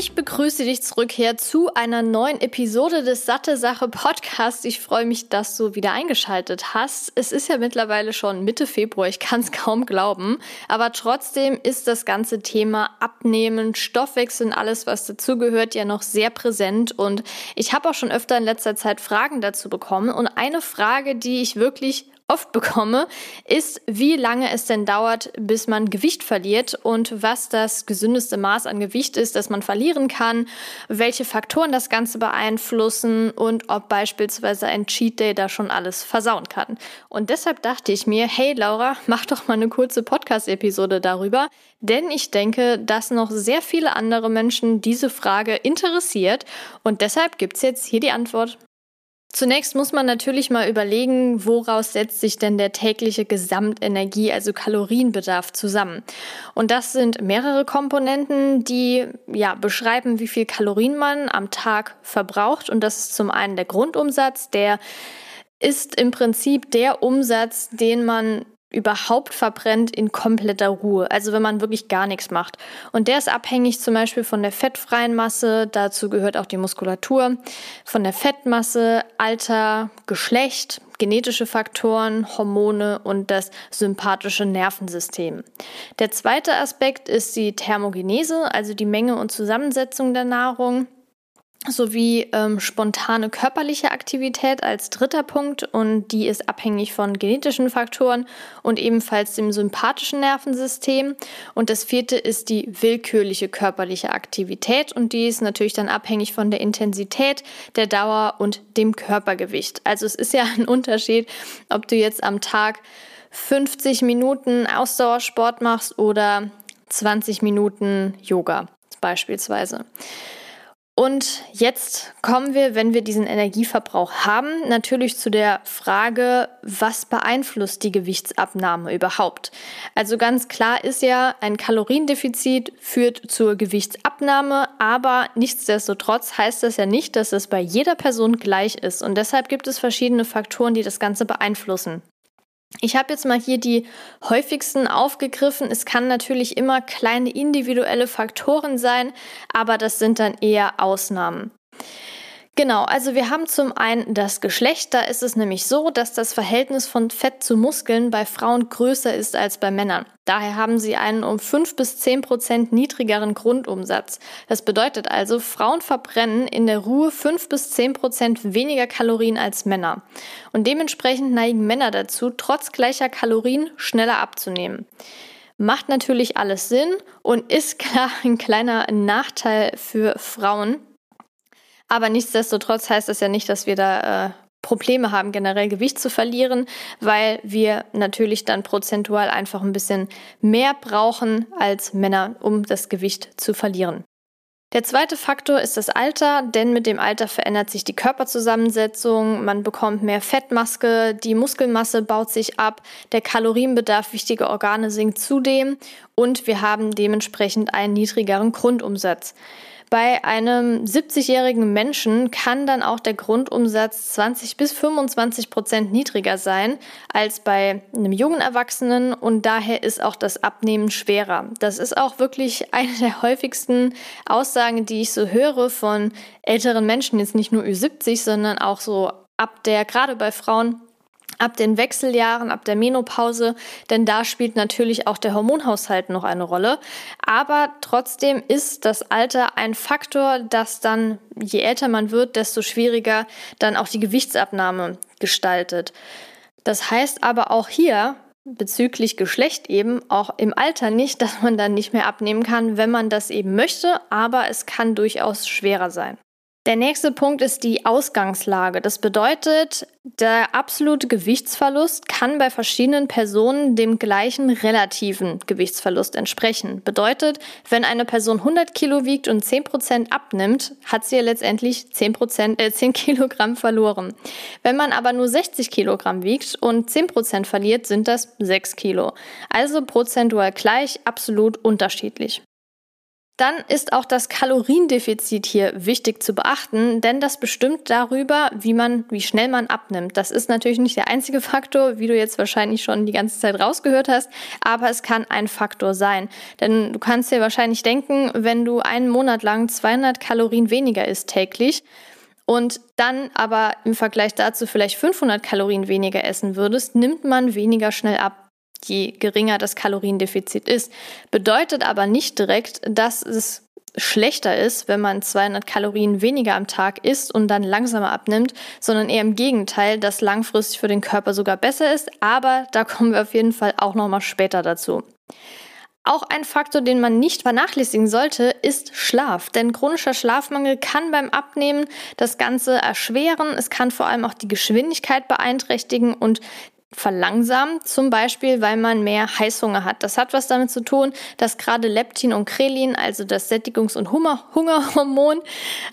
Ich begrüße dich zurück her zu einer neuen Episode des Satte Sache Podcasts. Ich freue mich, dass du wieder eingeschaltet hast. Es ist ja mittlerweile schon Mitte Februar, ich kann es kaum glauben. Aber trotzdem ist das ganze Thema Abnehmen, Stoffwechsel und alles, was dazugehört, ja noch sehr präsent. Und ich habe auch schon öfter in letzter Zeit Fragen dazu bekommen. Und eine Frage, die ich wirklich oft bekomme, ist, wie lange es denn dauert, bis man Gewicht verliert und was das gesündeste Maß an Gewicht ist, das man verlieren kann, welche Faktoren das Ganze beeinflussen und ob beispielsweise ein Cheat Day da schon alles versauen kann. Und deshalb dachte ich mir, hey Laura, mach doch mal eine kurze Podcast-Episode darüber, denn ich denke, dass noch sehr viele andere Menschen diese Frage interessiert und deshalb gibt's jetzt hier die Antwort. Zunächst muss man natürlich mal überlegen, woraus setzt sich denn der tägliche Gesamtenergie, also Kalorienbedarf zusammen. Und das sind mehrere Komponenten, die ja beschreiben, wie viel Kalorien man am Tag verbraucht. Und das ist zum einen der Grundumsatz, der ist im Prinzip der Umsatz, den man überhaupt verbrennt in kompletter Ruhe. Also wenn man wirklich gar nichts macht. Und der ist abhängig zum Beispiel von der fettfreien Masse, dazu gehört auch die Muskulatur, von der Fettmasse, Alter, Geschlecht, genetische Faktoren, Hormone und das sympathische Nervensystem. Der zweite Aspekt ist die Thermogenese, also die Menge und Zusammensetzung der Nahrung sowie ähm, spontane körperliche Aktivität als dritter Punkt und die ist abhängig von genetischen Faktoren und ebenfalls dem sympathischen Nervensystem und das vierte ist die willkürliche körperliche Aktivität und die ist natürlich dann abhängig von der Intensität, der Dauer und dem Körpergewicht. Also es ist ja ein Unterschied, ob du jetzt am Tag 50 Minuten Ausdauersport machst oder 20 Minuten Yoga beispielsweise. Und jetzt kommen wir, wenn wir diesen Energieverbrauch haben, natürlich zu der Frage, was beeinflusst die Gewichtsabnahme überhaupt? Also ganz klar ist ja, ein Kaloriendefizit führt zur Gewichtsabnahme, aber nichtsdestotrotz heißt das ja nicht, dass es bei jeder Person gleich ist. Und deshalb gibt es verschiedene Faktoren, die das Ganze beeinflussen. Ich habe jetzt mal hier die häufigsten aufgegriffen. Es kann natürlich immer kleine individuelle Faktoren sein, aber das sind dann eher Ausnahmen. Genau, also wir haben zum einen das Geschlecht. Da ist es nämlich so, dass das Verhältnis von Fett zu Muskeln bei Frauen größer ist als bei Männern. Daher haben sie einen um 5 bis 10 Prozent niedrigeren Grundumsatz. Das bedeutet also, Frauen verbrennen in der Ruhe 5 bis 10 Prozent weniger Kalorien als Männer. Und dementsprechend neigen Männer dazu, trotz gleicher Kalorien schneller abzunehmen. Macht natürlich alles Sinn und ist klar ein kleiner Nachteil für Frauen aber nichtsdestotrotz heißt das ja nicht, dass wir da äh, Probleme haben, generell Gewicht zu verlieren, weil wir natürlich dann prozentual einfach ein bisschen mehr brauchen als Männer, um das Gewicht zu verlieren. Der zweite Faktor ist das Alter, denn mit dem Alter verändert sich die Körperzusammensetzung, man bekommt mehr Fettmaske, die Muskelmasse baut sich ab, der Kalorienbedarf wichtiger Organe sinkt zudem und wir haben dementsprechend einen niedrigeren Grundumsatz. Bei einem 70-jährigen Menschen kann dann auch der Grundumsatz 20 bis 25 Prozent niedriger sein als bei einem jungen Erwachsenen und daher ist auch das Abnehmen schwerer. Das ist auch wirklich eine der häufigsten Aussagen, die ich so höre von älteren Menschen, jetzt nicht nur Ü70, sondern auch so ab der, gerade bei Frauen, ab den Wechseljahren, ab der Menopause, denn da spielt natürlich auch der Hormonhaushalt noch eine Rolle. Aber trotzdem ist das Alter ein Faktor, das dann, je älter man wird, desto schwieriger dann auch die Gewichtsabnahme gestaltet. Das heißt aber auch hier, bezüglich Geschlecht eben auch im Alter nicht, dass man dann nicht mehr abnehmen kann, wenn man das eben möchte, aber es kann durchaus schwerer sein. Der nächste Punkt ist die Ausgangslage. Das bedeutet, der absolute Gewichtsverlust kann bei verschiedenen Personen dem gleichen relativen Gewichtsverlust entsprechen. Bedeutet, wenn eine Person 100 Kilo wiegt und 10 Prozent abnimmt, hat sie ja letztendlich 10, Prozent, äh, 10 Kilogramm verloren. Wenn man aber nur 60 Kilogramm wiegt und 10 Prozent verliert, sind das 6 Kilo. Also prozentual gleich, absolut unterschiedlich. Dann ist auch das Kaloriendefizit hier wichtig zu beachten, denn das bestimmt darüber, wie man, wie schnell man abnimmt. Das ist natürlich nicht der einzige Faktor, wie du jetzt wahrscheinlich schon die ganze Zeit rausgehört hast, aber es kann ein Faktor sein. Denn du kannst dir wahrscheinlich denken, wenn du einen Monat lang 200 Kalorien weniger isst täglich, und dann aber im Vergleich dazu vielleicht 500 Kalorien weniger essen würdest, nimmt man weniger schnell ab je geringer das Kaloriendefizit ist. Bedeutet aber nicht direkt, dass es schlechter ist, wenn man 200 Kalorien weniger am Tag isst und dann langsamer abnimmt, sondern eher im Gegenteil, dass langfristig für den Körper sogar besser ist. Aber da kommen wir auf jeden Fall auch nochmal später dazu. Auch ein Faktor, den man nicht vernachlässigen sollte, ist Schlaf. Denn chronischer Schlafmangel kann beim Abnehmen das Ganze erschweren. Es kann vor allem auch die Geschwindigkeit beeinträchtigen und verlangsamt, zum Beispiel, weil man mehr Heißhunger hat. Das hat was damit zu tun, dass gerade Leptin und Krelin, also das Sättigungs- und Hungerhormon,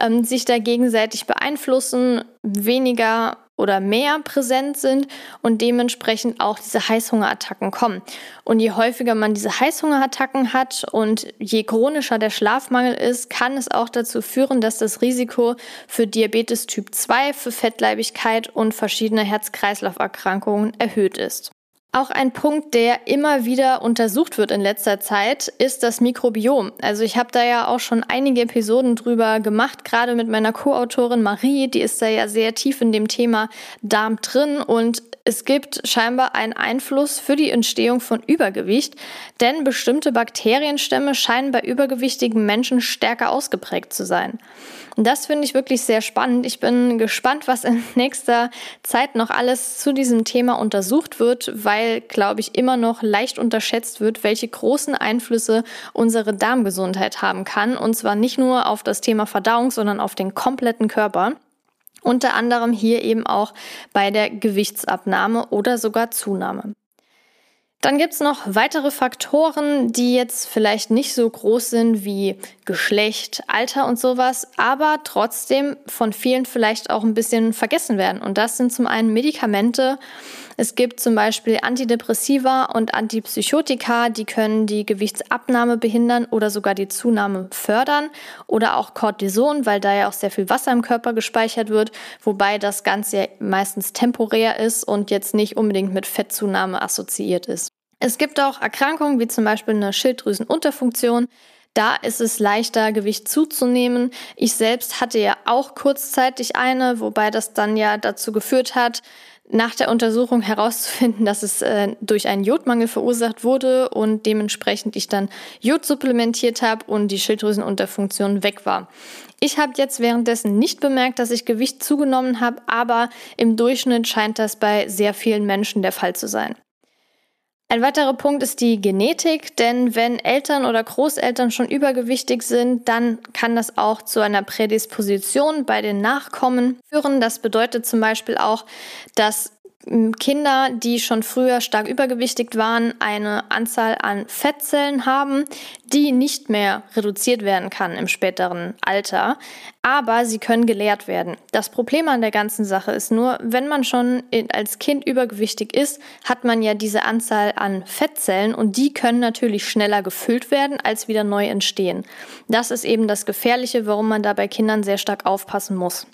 ähm, sich da gegenseitig beeinflussen, weniger oder mehr präsent sind und dementsprechend auch diese Heißhungerattacken kommen. Und je häufiger man diese Heißhungerattacken hat und je chronischer der Schlafmangel ist, kann es auch dazu führen, dass das Risiko für Diabetes Typ 2, für Fettleibigkeit und verschiedene Herz-Kreislauf-Erkrankungen erhöht ist. Auch ein Punkt, der immer wieder untersucht wird in letzter Zeit, ist das Mikrobiom. Also ich habe da ja auch schon einige Episoden drüber gemacht, gerade mit meiner Co-Autorin Marie, die ist da ja sehr tief in dem Thema Darm drin und es gibt scheinbar einen Einfluss für die Entstehung von Übergewicht, denn bestimmte Bakterienstämme scheinen bei übergewichtigen Menschen stärker ausgeprägt zu sein. Und das finde ich wirklich sehr spannend. Ich bin gespannt, was in nächster Zeit noch alles zu diesem Thema untersucht wird, weil, glaube ich, immer noch leicht unterschätzt wird, welche großen Einflüsse unsere Darmgesundheit haben kann. Und zwar nicht nur auf das Thema Verdauung, sondern auf den kompletten Körper. Unter anderem hier eben auch bei der Gewichtsabnahme oder sogar Zunahme. Dann gibt's noch weitere Faktoren, die jetzt vielleicht nicht so groß sind wie Geschlecht, Alter und sowas, aber trotzdem von vielen vielleicht auch ein bisschen vergessen werden. Und das sind zum einen Medikamente. Es gibt zum Beispiel Antidepressiva und Antipsychotika, die können die Gewichtsabnahme behindern oder sogar die Zunahme fördern. Oder auch Cortison, weil da ja auch sehr viel Wasser im Körper gespeichert wird, wobei das Ganze ja meistens temporär ist und jetzt nicht unbedingt mit Fettzunahme assoziiert ist. Es gibt auch Erkrankungen wie zum Beispiel eine Schilddrüsenunterfunktion. Da ist es leichter, Gewicht zuzunehmen. Ich selbst hatte ja auch kurzzeitig eine, wobei das dann ja dazu geführt hat, nach der Untersuchung herauszufinden, dass es äh, durch einen Jodmangel verursacht wurde und dementsprechend ich dann Jod supplementiert habe und die Schilddrüsenunterfunktion weg war. Ich habe jetzt währenddessen nicht bemerkt, dass ich Gewicht zugenommen habe, aber im Durchschnitt scheint das bei sehr vielen Menschen der Fall zu sein. Ein weiterer Punkt ist die Genetik, denn wenn Eltern oder Großeltern schon übergewichtig sind, dann kann das auch zu einer Prädisposition bei den Nachkommen führen. Das bedeutet zum Beispiel auch, dass Kinder, die schon früher stark übergewichtig waren, eine Anzahl an Fettzellen haben, die nicht mehr reduziert werden kann im späteren Alter, aber sie können gelehrt werden. Das Problem an der ganzen Sache ist nur, wenn man schon als Kind übergewichtig ist, hat man ja diese Anzahl an Fettzellen und die können natürlich schneller gefüllt werden, als wieder neu entstehen. Das ist eben das Gefährliche, warum man da bei Kindern sehr stark aufpassen muss.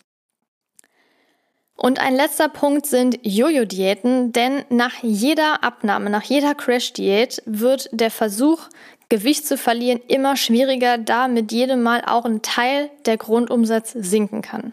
Und ein letzter Punkt sind Jojo-Diäten, denn nach jeder Abnahme, nach jeder Crash-Diät wird der Versuch, Gewicht zu verlieren, immer schwieriger, da mit jedem Mal auch ein Teil der Grundumsatz sinken kann.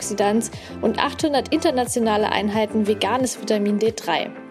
und 800 internationale Einheiten veganes Vitamin D3.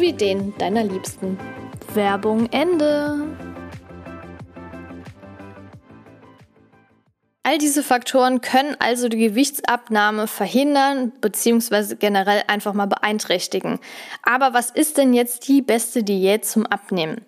den deiner Liebsten. Werbung Ende. All diese Faktoren können also die Gewichtsabnahme verhindern bzw. generell einfach mal beeinträchtigen. Aber was ist denn jetzt die beste Diät zum Abnehmen?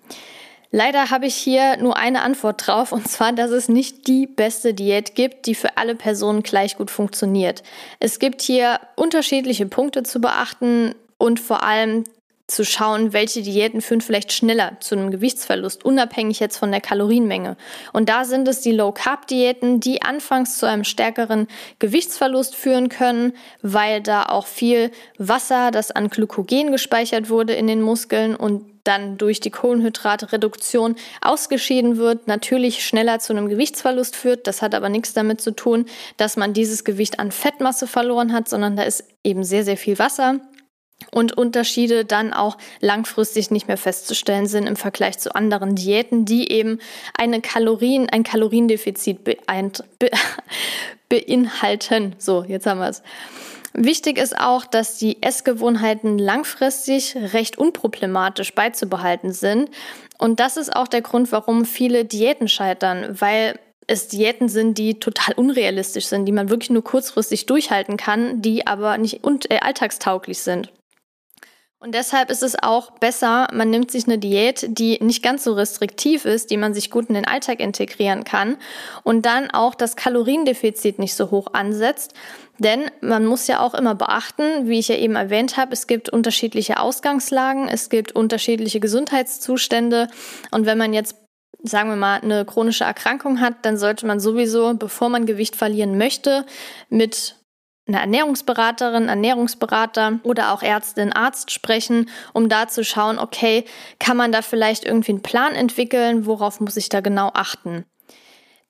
Leider habe ich hier nur eine Antwort drauf, und zwar, dass es nicht die beste Diät gibt, die für alle Personen gleich gut funktioniert. Es gibt hier unterschiedliche Punkte zu beachten und vor allem zu schauen, welche Diäten führen vielleicht schneller zu einem Gewichtsverlust, unabhängig jetzt von der Kalorienmenge. Und da sind es die Low-Carb-Diäten, die anfangs zu einem stärkeren Gewichtsverlust führen können, weil da auch viel Wasser, das an Glykogen gespeichert wurde in den Muskeln und dann durch die Kohlenhydratreduktion ausgeschieden wird, natürlich schneller zu einem Gewichtsverlust führt. Das hat aber nichts damit zu tun, dass man dieses Gewicht an Fettmasse verloren hat, sondern da ist eben sehr, sehr viel Wasser und Unterschiede dann auch langfristig nicht mehr festzustellen sind im Vergleich zu anderen Diäten, die eben eine Kalorien, ein Kaloriendefizit beeint, be, beinhalten. So, jetzt haben wir es. Wichtig ist auch, dass die Essgewohnheiten langfristig recht unproblematisch beizubehalten sind. Und das ist auch der Grund, warum viele Diäten scheitern, weil es Diäten sind, die total unrealistisch sind, die man wirklich nur kurzfristig durchhalten kann, die aber nicht äh, alltagstauglich sind. Und deshalb ist es auch besser, man nimmt sich eine Diät, die nicht ganz so restriktiv ist, die man sich gut in den Alltag integrieren kann und dann auch das Kaloriendefizit nicht so hoch ansetzt. Denn man muss ja auch immer beachten, wie ich ja eben erwähnt habe, es gibt unterschiedliche Ausgangslagen, es gibt unterschiedliche Gesundheitszustände und wenn man jetzt sagen wir mal, eine chronische Erkrankung hat, dann sollte man sowieso, bevor man Gewicht verlieren möchte, mit eine Ernährungsberaterin, Ernährungsberater oder auch Ärztin, Arzt sprechen, um da zu schauen, okay, kann man da vielleicht irgendwie einen Plan entwickeln, worauf muss ich da genau achten?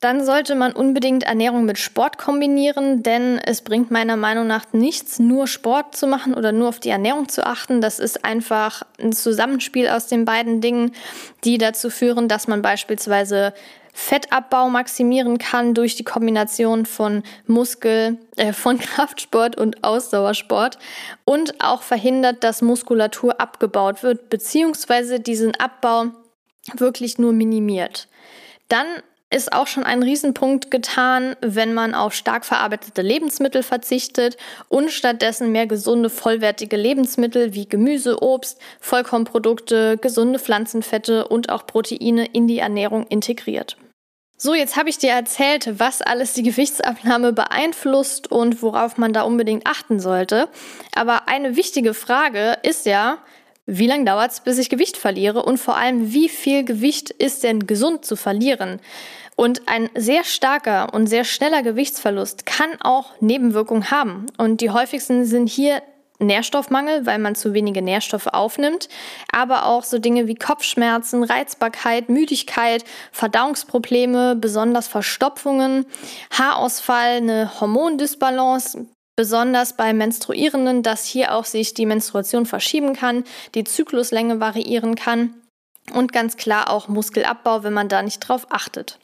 Dann sollte man unbedingt Ernährung mit Sport kombinieren, denn es bringt meiner Meinung nach nichts, nur Sport zu machen oder nur auf die Ernährung zu achten. Das ist einfach ein Zusammenspiel aus den beiden Dingen, die dazu führen, dass man beispielsweise Fettabbau maximieren kann durch die Kombination von Muskel, äh, von Kraftsport und Ausdauersport und auch verhindert, dass Muskulatur abgebaut wird, beziehungsweise diesen Abbau wirklich nur minimiert. Dann ist auch schon ein Riesenpunkt getan, wenn man auf stark verarbeitete Lebensmittel verzichtet und stattdessen mehr gesunde, vollwertige Lebensmittel wie Gemüse, Obst, Vollkornprodukte, gesunde Pflanzenfette und auch Proteine in die Ernährung integriert. So, jetzt habe ich dir erzählt, was alles die Gewichtsabnahme beeinflusst und worauf man da unbedingt achten sollte. Aber eine wichtige Frage ist ja, wie lange dauert es, bis ich Gewicht verliere und vor allem, wie viel Gewicht ist denn gesund zu verlieren? Und ein sehr starker und sehr schneller Gewichtsverlust kann auch Nebenwirkungen haben. Und die häufigsten sind hier Nährstoffmangel, weil man zu wenige Nährstoffe aufnimmt, aber auch so Dinge wie Kopfschmerzen, Reizbarkeit, Müdigkeit, Verdauungsprobleme, besonders Verstopfungen, Haarausfall, eine Hormondisbalance, Besonders bei Menstruierenden, dass hier auch sich die Menstruation verschieben kann, die Zykluslänge variieren kann und ganz klar auch Muskelabbau, wenn man da nicht drauf achtet.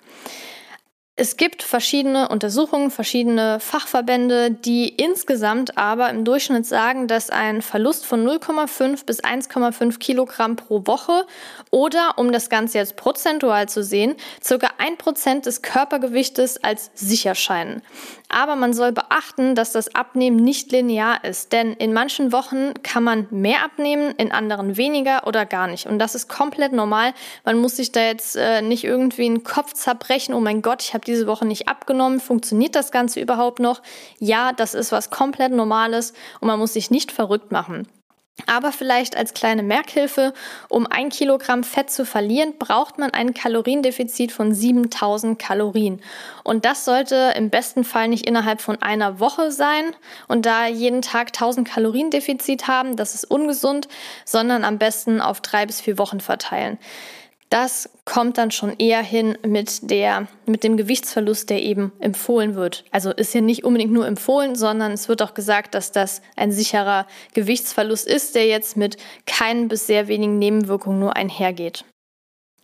Es gibt verschiedene Untersuchungen, verschiedene Fachverbände, die insgesamt aber im Durchschnitt sagen, dass ein Verlust von 0,5 bis 1,5 Kilogramm pro Woche oder, um das Ganze jetzt prozentual zu sehen, circa ein Prozent des Körpergewichtes als sicher scheinen. Aber man soll beachten, dass das Abnehmen nicht linear ist, denn in manchen Wochen kann man mehr abnehmen, in anderen weniger oder gar nicht. Und das ist komplett normal. Man muss sich da jetzt äh, nicht irgendwie einen Kopf zerbrechen, oh mein Gott, ich habe diese Woche nicht abgenommen, funktioniert das Ganze überhaupt noch? Ja, das ist was komplett Normales und man muss sich nicht verrückt machen. Aber vielleicht als kleine Merkhilfe, um ein Kilogramm Fett zu verlieren, braucht man ein Kaloriendefizit von 7000 Kalorien. Und das sollte im besten Fall nicht innerhalb von einer Woche sein und da jeden Tag 1000 Kaloriendefizit haben, das ist ungesund, sondern am besten auf drei bis vier Wochen verteilen. Das kommt dann schon eher hin mit der, mit dem Gewichtsverlust, der eben empfohlen wird. Also ist ja nicht unbedingt nur empfohlen, sondern es wird auch gesagt, dass das ein sicherer Gewichtsverlust ist, der jetzt mit keinen bis sehr wenigen Nebenwirkungen nur einhergeht.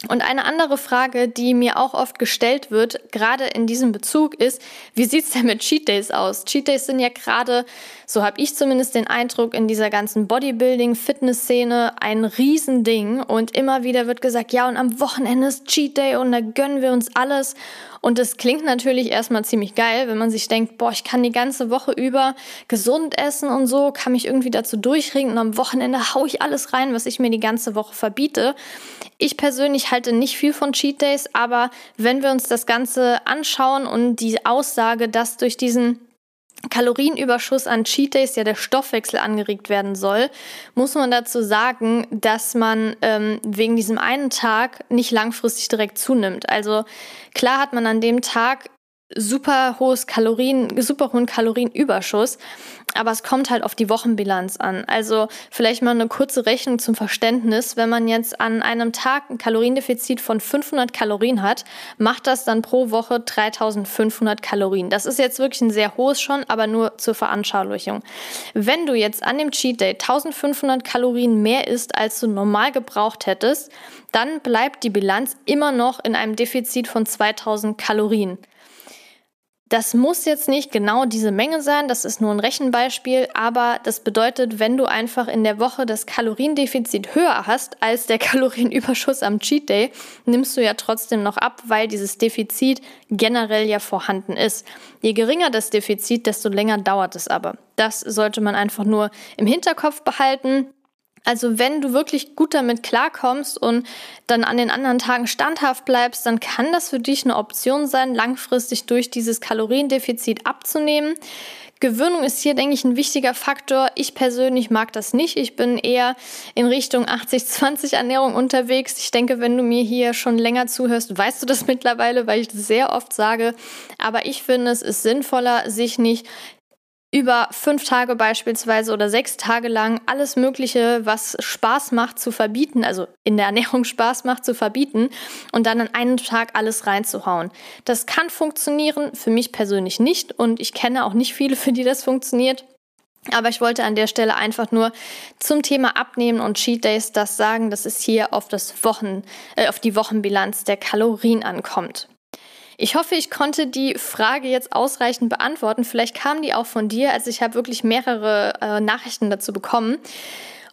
Und eine andere Frage, die mir auch oft gestellt wird, gerade in diesem Bezug, ist, wie sieht's denn mit Cheat Days aus? Cheat Days sind ja gerade, so habe ich zumindest den Eindruck, in dieser ganzen Bodybuilding-Fitness-Szene ein Riesending. Und immer wieder wird gesagt, ja, und am Wochenende ist Cheat Day und da gönnen wir uns alles. Und das klingt natürlich erstmal ziemlich geil, wenn man sich denkt, boah, ich kann die ganze Woche über gesund essen und so, kann mich irgendwie dazu durchringen und am Wochenende hau ich alles rein, was ich mir die ganze Woche verbiete. Ich persönlich halte nicht viel von Cheat Days, aber wenn wir uns das Ganze anschauen und die Aussage, dass durch diesen Kalorienüberschuss an Cheat Days ja der Stoffwechsel angeregt werden soll, muss man dazu sagen, dass man ähm, wegen diesem einen Tag nicht langfristig direkt zunimmt. Also klar hat man an dem Tag super hohes Kalorien, super hohen Kalorienüberschuss, aber es kommt halt auf die Wochenbilanz an. Also vielleicht mal eine kurze Rechnung zum Verständnis. Wenn man jetzt an einem Tag ein Kaloriendefizit von 500 Kalorien hat, macht das dann pro Woche 3500 Kalorien. Das ist jetzt wirklich ein sehr hohes schon, aber nur zur Veranschaulichung. Wenn du jetzt an dem Cheat Day 1500 Kalorien mehr isst, als du normal gebraucht hättest, dann bleibt die Bilanz immer noch in einem Defizit von 2000 Kalorien. Das muss jetzt nicht genau diese Menge sein, das ist nur ein Rechenbeispiel, aber das bedeutet, wenn du einfach in der Woche das Kaloriendefizit höher hast als der Kalorienüberschuss am Cheat Day, nimmst du ja trotzdem noch ab, weil dieses Defizit generell ja vorhanden ist. Je geringer das Defizit, desto länger dauert es aber. Das sollte man einfach nur im Hinterkopf behalten. Also wenn du wirklich gut damit klarkommst und dann an den anderen Tagen standhaft bleibst, dann kann das für dich eine Option sein, langfristig durch dieses Kaloriendefizit abzunehmen. Gewöhnung ist hier, denke ich, ein wichtiger Faktor. Ich persönlich mag das nicht. Ich bin eher in Richtung 80-20 Ernährung unterwegs. Ich denke, wenn du mir hier schon länger zuhörst, weißt du das mittlerweile, weil ich das sehr oft sage. Aber ich finde, es ist sinnvoller, sich nicht über fünf Tage beispielsweise oder sechs Tage lang alles Mögliche, was Spaß macht, zu verbieten, also in der Ernährung Spaß macht, zu verbieten und dann an einem Tag alles reinzuhauen. Das kann funktionieren, für mich persönlich nicht und ich kenne auch nicht viele, für die das funktioniert. Aber ich wollte an der Stelle einfach nur zum Thema Abnehmen und Cheat Days das sagen, dass es hier auf das Wochen, äh, auf die Wochenbilanz der Kalorien ankommt. Ich hoffe, ich konnte die Frage jetzt ausreichend beantworten. Vielleicht kam die auch von dir. Also ich habe wirklich mehrere äh, Nachrichten dazu bekommen.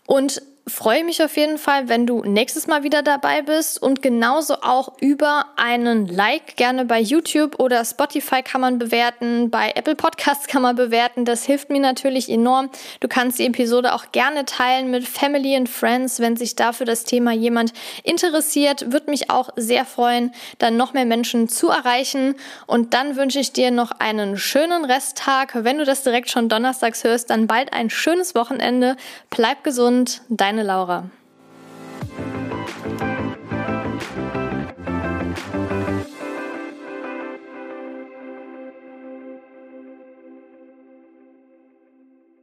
Und freue mich auf jeden Fall, wenn du nächstes Mal wieder dabei bist und genauso auch über einen Like gerne bei YouTube oder Spotify kann man bewerten, bei Apple Podcasts kann man bewerten. Das hilft mir natürlich enorm. Du kannst die Episode auch gerne teilen mit Family and Friends, wenn sich dafür das Thema jemand interessiert. Würde mich auch sehr freuen, dann noch mehr Menschen zu erreichen. Und dann wünsche ich dir noch einen schönen Resttag. Wenn du das direkt schon donnerstags hörst, dann bald ein schönes Wochenende. Bleib gesund. Dein Deine Laura.